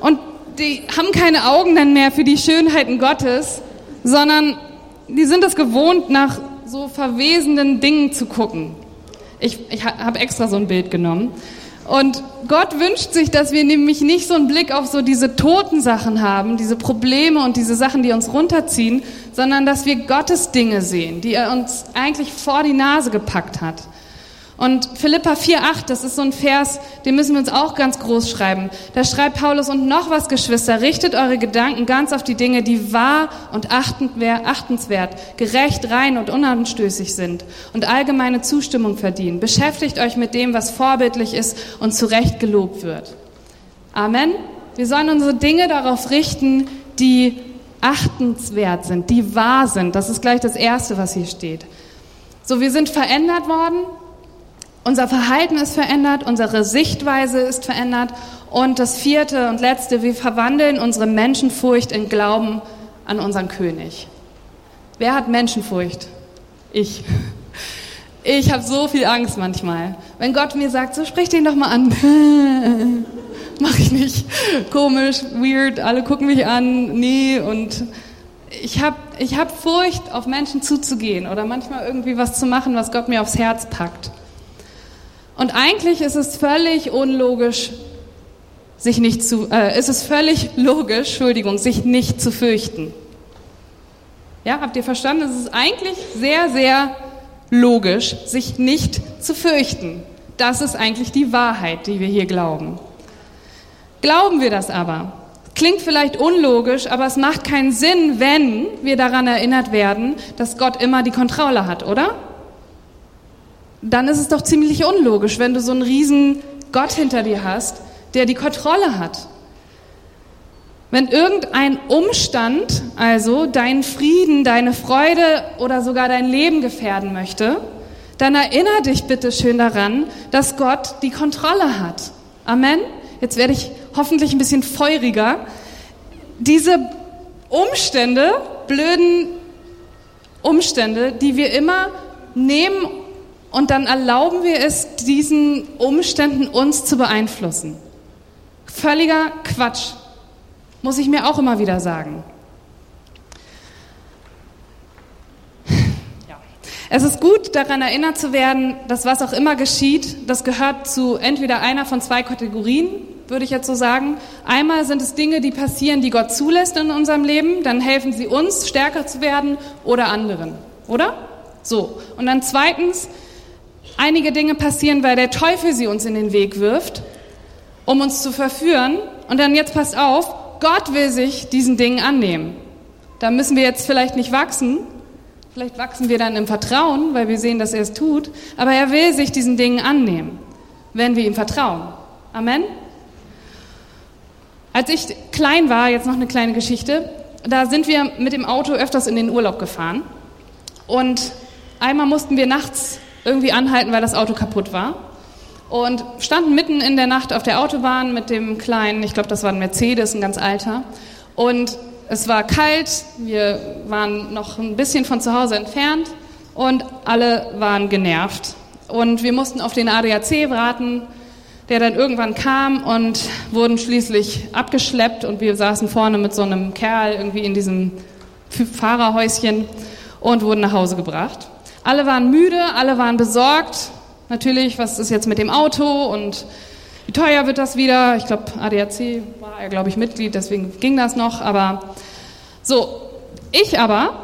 Und die haben keine Augen dann mehr für die Schönheiten Gottes, sondern die sind es gewohnt, nach so verwesenden Dingen zu gucken. Ich, ich habe extra so ein Bild genommen. Und Gott wünscht sich, dass wir nämlich nicht so einen Blick auf so diese toten Sachen haben, diese Probleme und diese Sachen, die uns runterziehen, sondern dass wir Gottes Dinge sehen, die er uns eigentlich vor die Nase gepackt hat. Und Philippa 4,8, das ist so ein Vers, den müssen wir uns auch ganz groß schreiben. Da schreibt Paulus, und noch was, Geschwister, richtet eure Gedanken ganz auf die Dinge, die wahr und achtenswert, gerecht, rein und unanstößig sind und allgemeine Zustimmung verdienen. Beschäftigt euch mit dem, was vorbildlich ist und zu Recht gelobt wird. Amen. Wir sollen unsere Dinge darauf richten, die achtenswert sind, die wahr sind. Das ist gleich das Erste, was hier steht. So, wir sind verändert worden, unser Verhalten ist verändert, unsere Sichtweise ist verändert und das Vierte und Letzte, wir verwandeln unsere Menschenfurcht in Glauben an unseren König. Wer hat Menschenfurcht? Ich. Ich habe so viel Angst manchmal. Wenn Gott mir sagt, so sprich den doch mal an. Mach ich nicht. Komisch, weird, alle gucken mich an. Nee, und ich habe ich hab Furcht, auf Menschen zuzugehen oder manchmal irgendwie was zu machen, was Gott mir aufs Herz packt. Und eigentlich ist es völlig unlogisch, sich nicht zu, äh, ist es völlig logisch, Entschuldigung, sich nicht zu fürchten. Ja, habt ihr verstanden? Es ist eigentlich sehr, sehr logisch, sich nicht zu fürchten. Das ist eigentlich die Wahrheit, die wir hier glauben. Glauben wir das aber? Klingt vielleicht unlogisch, aber es macht keinen Sinn, wenn wir daran erinnert werden, dass Gott immer die Kontrolle hat, oder? Dann ist es doch ziemlich unlogisch, wenn du so einen riesen Gott hinter dir hast, der die Kontrolle hat. Wenn irgendein Umstand also deinen Frieden, deine Freude oder sogar dein Leben gefährden möchte, dann erinnere dich bitte schön daran, dass Gott die Kontrolle hat. Amen. Jetzt werde ich hoffentlich ein bisschen feuriger. Diese Umstände, blöden Umstände, die wir immer nehmen und dann erlauben wir es, diesen Umständen uns zu beeinflussen. Völliger Quatsch. Muss ich mir auch immer wieder sagen. Es ist gut, daran erinnert zu werden, dass was auch immer geschieht, das gehört zu entweder einer von zwei Kategorien, würde ich jetzt so sagen. Einmal sind es Dinge, die passieren, die Gott zulässt in unserem Leben, dann helfen sie uns, stärker zu werden oder anderen, oder? So. Und dann zweitens, einige Dinge passieren, weil der Teufel sie uns in den Weg wirft, um uns zu verführen. Und dann jetzt passt auf, Gott will sich diesen Dingen annehmen. Da müssen wir jetzt vielleicht nicht wachsen. Vielleicht wachsen wir dann im Vertrauen, weil wir sehen, dass er es tut. Aber er will sich diesen Dingen annehmen, wenn wir ihm vertrauen. Amen. Als ich klein war, jetzt noch eine kleine Geschichte, da sind wir mit dem Auto öfters in den Urlaub gefahren. Und einmal mussten wir nachts irgendwie anhalten, weil das Auto kaputt war und standen mitten in der Nacht auf der Autobahn mit dem kleinen, ich glaube, das war ein Mercedes, ein ganz alter. Und es war kalt, wir waren noch ein bisschen von zu Hause entfernt und alle waren genervt. Und wir mussten auf den ADAC warten, der dann irgendwann kam und wurden schließlich abgeschleppt und wir saßen vorne mit so einem Kerl irgendwie in diesem Fahrerhäuschen und wurden nach Hause gebracht. Alle waren müde, alle waren besorgt, natürlich, was ist jetzt mit dem Auto und wie teuer wird das wieder? Ich glaube, ADAC war ja, glaube ich, Mitglied, deswegen ging das noch. Aber so, ich aber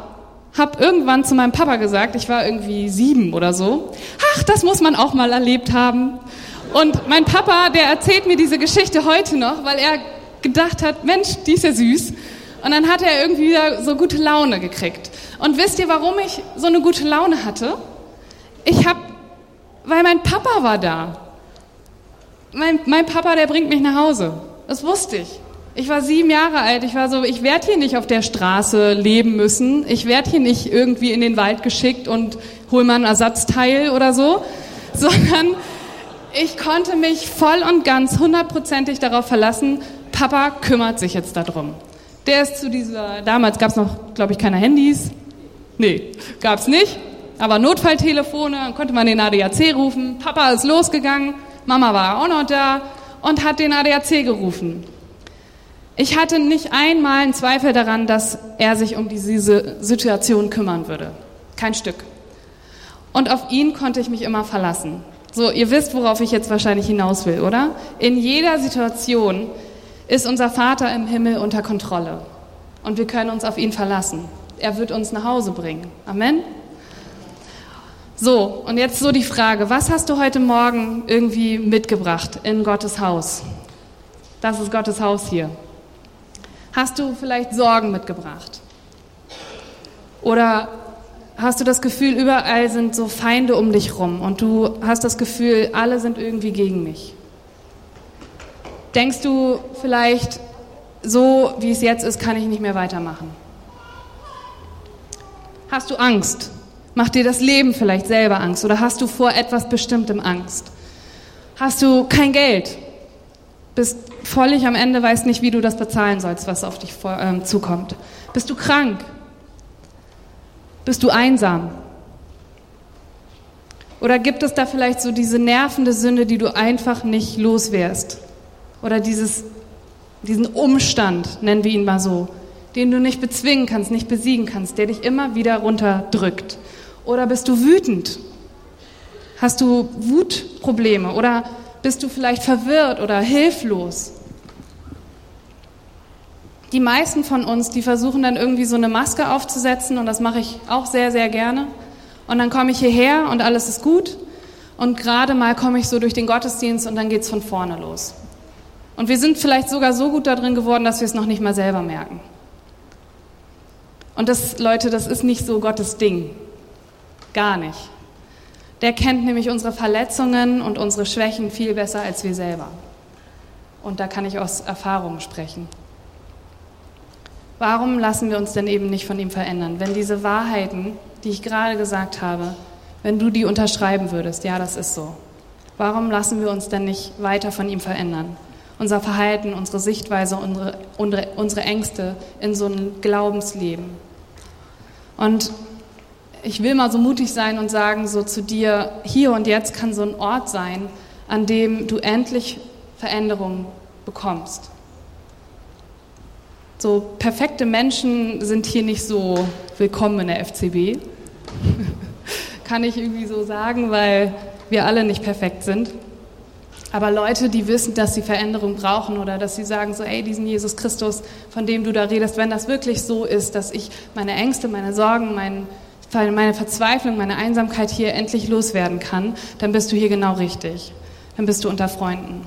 habe irgendwann zu meinem Papa gesagt, ich war irgendwie sieben oder so, ach, das muss man auch mal erlebt haben. Und mein Papa, der erzählt mir diese Geschichte heute noch, weil er gedacht hat, Mensch, die ist ja süß. Und dann hat er irgendwie so gute Laune gekriegt. Und wisst ihr, warum ich so eine gute Laune hatte? Ich habe weil mein Papa war da. Mein, mein Papa, der bringt mich nach Hause. Das wusste ich. Ich war sieben Jahre alt. Ich war so, ich werde hier nicht auf der Straße leben müssen. Ich werde hier nicht irgendwie in den Wald geschickt und hol mal ein Ersatzteil oder so, sondern ich konnte mich voll und ganz hundertprozentig darauf verlassen, Papa kümmert sich jetzt darum. Der ist zu dieser, damals gab es noch, glaube ich, keine Handys. Nee, gab es nicht aber Notfalltelefone, dann konnte man den ADAC rufen. Papa ist losgegangen, Mama war auch noch da und hat den ADAC gerufen. Ich hatte nicht einmal einen Zweifel daran, dass er sich um diese Situation kümmern würde. Kein Stück. Und auf ihn konnte ich mich immer verlassen. So, ihr wisst, worauf ich jetzt wahrscheinlich hinaus will, oder? In jeder Situation ist unser Vater im Himmel unter Kontrolle. Und wir können uns auf ihn verlassen. Er wird uns nach Hause bringen. Amen. So, und jetzt so die Frage, was hast du heute Morgen irgendwie mitgebracht in Gottes Haus? Das ist Gottes Haus hier. Hast du vielleicht Sorgen mitgebracht? Oder hast du das Gefühl, überall sind so Feinde um dich rum und du hast das Gefühl, alle sind irgendwie gegen mich? Denkst du vielleicht, so wie es jetzt ist, kann ich nicht mehr weitermachen? Hast du Angst? Macht dir das Leben vielleicht selber Angst? Oder hast du vor etwas Bestimmtem Angst? Hast du kein Geld? Bist völlig am Ende, weißt nicht, wie du das bezahlen sollst, was auf dich vor, ähm, zukommt. Bist du krank? Bist du einsam? Oder gibt es da vielleicht so diese nervende Sünde, die du einfach nicht loswärst? Oder dieses, diesen Umstand, nennen wir ihn mal so, den du nicht bezwingen kannst, nicht besiegen kannst, der dich immer wieder runterdrückt? Oder bist du wütend? Hast du Wutprobleme? Oder bist du vielleicht verwirrt oder hilflos? Die meisten von uns, die versuchen dann irgendwie so eine Maske aufzusetzen und das mache ich auch sehr, sehr gerne und dann komme ich hierher und alles ist gut. Und gerade mal komme ich so durch den Gottesdienst und dann geht es von vorne los. Und wir sind vielleicht sogar so gut darin geworden, dass wir es noch nicht mal selber merken. Und das, Leute, das ist nicht so Gottes Ding. Gar nicht. Der kennt nämlich unsere Verletzungen und unsere Schwächen viel besser als wir selber. Und da kann ich aus Erfahrung sprechen. Warum lassen wir uns denn eben nicht von ihm verändern, wenn diese Wahrheiten die ich gerade gesagt habe, wenn du die unterschreiben würdest, ja, das ist so. Warum lassen wir uns denn nicht weiter von ihm verändern? Unser Verhalten, unsere Sichtweise, unsere, unsere, unsere Ängste in so ein Glaubensleben. Und ich will mal so mutig sein und sagen, so zu dir, hier und jetzt kann so ein Ort sein, an dem du endlich Veränderung bekommst. So perfekte Menschen sind hier nicht so willkommen in der FCB. Kann ich irgendwie so sagen, weil wir alle nicht perfekt sind. Aber Leute, die wissen, dass sie Veränderung brauchen oder dass sie sagen so, ey, diesen Jesus Christus, von dem du da redest, wenn das wirklich so ist, dass ich meine Ängste, meine Sorgen, mein, meine Verzweiflung, meine Einsamkeit hier endlich loswerden kann, dann bist du hier genau richtig. Dann bist du unter Freunden.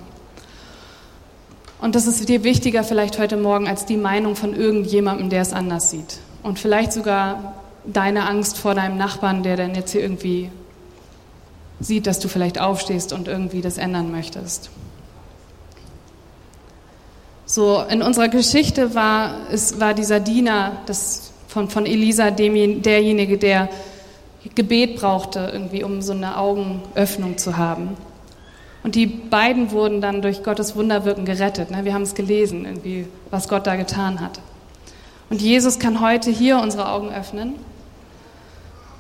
Und das ist dir wichtiger vielleicht heute Morgen als die Meinung von irgendjemandem, der es anders sieht. Und vielleicht sogar deine Angst vor deinem Nachbarn, der dann jetzt hier irgendwie sieht, dass du vielleicht aufstehst und irgendwie das ändern möchtest. So, in unserer Geschichte war, es war dieser Diener das von, von Elisa dem, derjenige, der Gebet brauchte, irgendwie, um so eine Augenöffnung zu haben. Und die beiden wurden dann durch Gottes Wunderwirken gerettet. Ne? Wir haben es gelesen, irgendwie, was Gott da getan hat. Und Jesus kann heute hier unsere Augen öffnen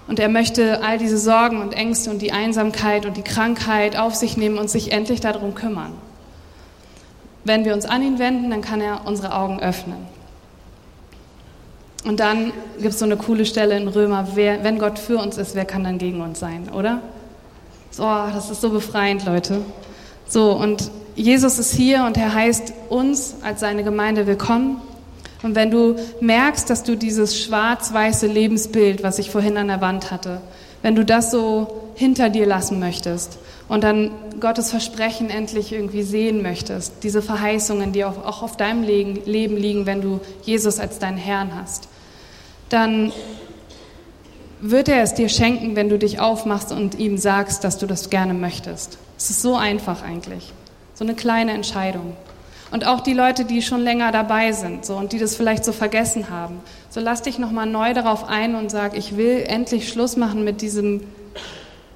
und er möchte all diese Sorgen und Ängste und die Einsamkeit und die Krankheit auf sich nehmen und sich endlich darum kümmern. Wenn wir uns an ihn wenden, dann kann er unsere Augen öffnen. Und dann gibt es so eine coole Stelle in Römer, wer, wenn Gott für uns ist, wer kann dann gegen uns sein, oder? So, das ist so befreiend, Leute. So, und Jesus ist hier und er heißt uns als seine Gemeinde willkommen. Und wenn du merkst, dass du dieses schwarz-weiße Lebensbild, was ich vorhin an der Wand hatte, wenn du das so hinter dir lassen möchtest und dann Gottes Versprechen endlich irgendwie sehen möchtest, diese Verheißungen, die auch auf deinem Leben liegen, wenn du Jesus als deinen Herrn hast, dann wird er es dir schenken, wenn du dich aufmachst und ihm sagst, dass du das gerne möchtest. Es ist so einfach eigentlich. So eine kleine Entscheidung. Und auch die Leute, die schon länger dabei sind so, und die das vielleicht so vergessen haben. So lass dich nochmal neu darauf ein und sag, ich will endlich Schluss machen mit diesem,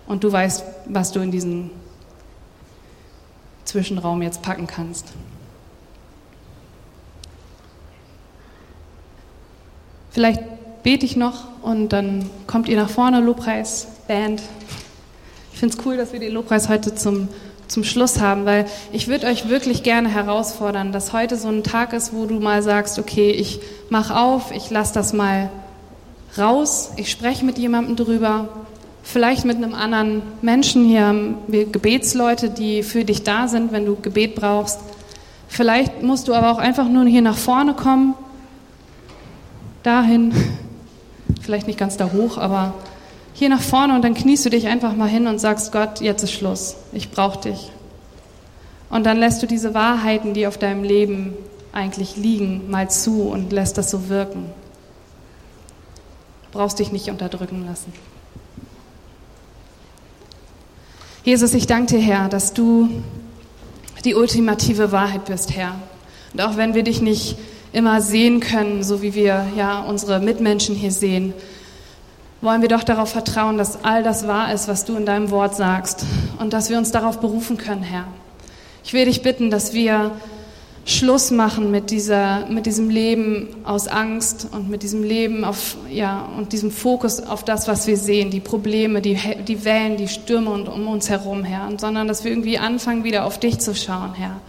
und du weißt, was du in diesen Zwischenraum jetzt packen kannst. Vielleicht bete ich noch und dann kommt ihr nach vorne, Lobpreis, Band. Ich finde es cool, dass wir den Lobpreis heute zum zum Schluss haben, weil ich würde euch wirklich gerne herausfordern, dass heute so ein Tag ist, wo du mal sagst, okay, ich mache auf, ich lasse das mal raus, ich spreche mit jemandem drüber, vielleicht mit einem anderen Menschen. Hier haben wir Gebetsleute, die für dich da sind, wenn du Gebet brauchst. Vielleicht musst du aber auch einfach nur hier nach vorne kommen, dahin, vielleicht nicht ganz da hoch, aber hier nach vorne und dann kniest du dich einfach mal hin und sagst, Gott, jetzt ist Schluss, ich brauche dich. Und dann lässt du diese Wahrheiten, die auf deinem Leben eigentlich liegen, mal zu und lässt das so wirken. Du brauchst dich nicht unterdrücken lassen. Jesus, ich danke dir, Herr, dass du die ultimative Wahrheit bist, Herr. Und auch wenn wir dich nicht immer sehen können, so wie wir ja unsere Mitmenschen hier sehen, wollen wir doch darauf vertrauen, dass all das wahr ist, was du in deinem Wort sagst und dass wir uns darauf berufen können, Herr. Ich will dich bitten, dass wir Schluss machen mit, dieser, mit diesem Leben aus Angst und mit diesem Leben auf, ja, und diesem Fokus auf das, was wir sehen, die Probleme, die, die Wellen, die Stürme und um uns herum, Herr, sondern dass wir irgendwie anfangen, wieder auf dich zu schauen, Herr.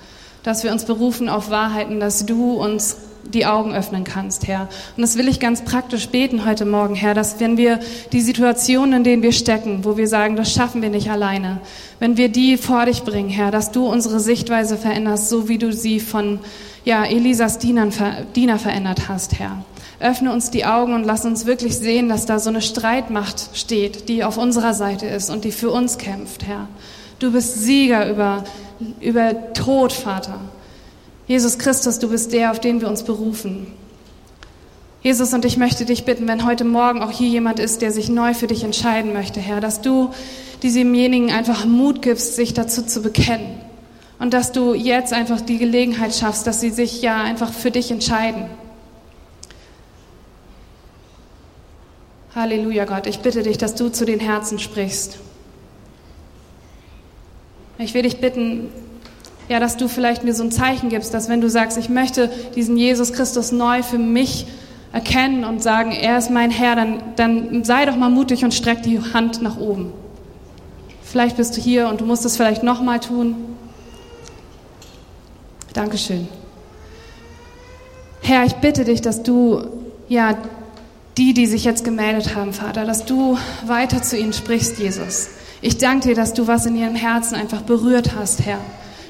Dass wir uns berufen auf Wahrheiten, dass du uns die Augen öffnen kannst, Herr. Und das will ich ganz praktisch beten heute Morgen, Herr, dass wenn wir die Situationen, in denen wir stecken, wo wir sagen, das schaffen wir nicht alleine, wenn wir die vor dich bringen, Herr, dass du unsere Sichtweise veränderst, so wie du sie von ja, Elisas Dienern, Diener verändert hast, Herr. Öffne uns die Augen und lass uns wirklich sehen, dass da so eine Streitmacht steht, die auf unserer Seite ist und die für uns kämpft, Herr. Du bist Sieger über, über Tod, Vater. Jesus Christus, du bist der, auf den wir uns berufen. Jesus, und ich möchte dich bitten, wenn heute Morgen auch hier jemand ist, der sich neu für dich entscheiden möchte, Herr, dass du diesemjenigen einfach Mut gibst, sich dazu zu bekennen. Und dass du jetzt einfach die Gelegenheit schaffst, dass sie sich ja einfach für dich entscheiden. Halleluja, Gott. Ich bitte dich, dass du zu den Herzen sprichst. Ich will dich bitten, ja, dass du vielleicht mir so ein Zeichen gibst, dass wenn du sagst, ich möchte diesen Jesus Christus neu für mich erkennen und sagen, er ist mein Herr, dann, dann sei doch mal mutig und streck die Hand nach oben. Vielleicht bist du hier und du musst es vielleicht nochmal tun. Dankeschön. Herr, ich bitte dich, dass du, ja, die, die sich jetzt gemeldet haben, Vater, dass du weiter zu ihnen sprichst, Jesus. Ich danke dir, dass du was in ihrem Herzen einfach berührt hast, Herr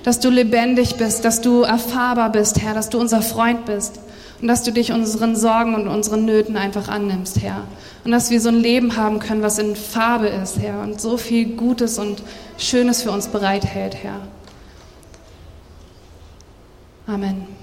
dass du lebendig bist, dass du erfahrbar bist, Herr, dass du unser Freund bist und dass du dich unseren Sorgen und unseren Nöten einfach annimmst, Herr. Und dass wir so ein Leben haben können, was in Farbe ist, Herr, und so viel Gutes und Schönes für uns bereithält, Herr. Amen.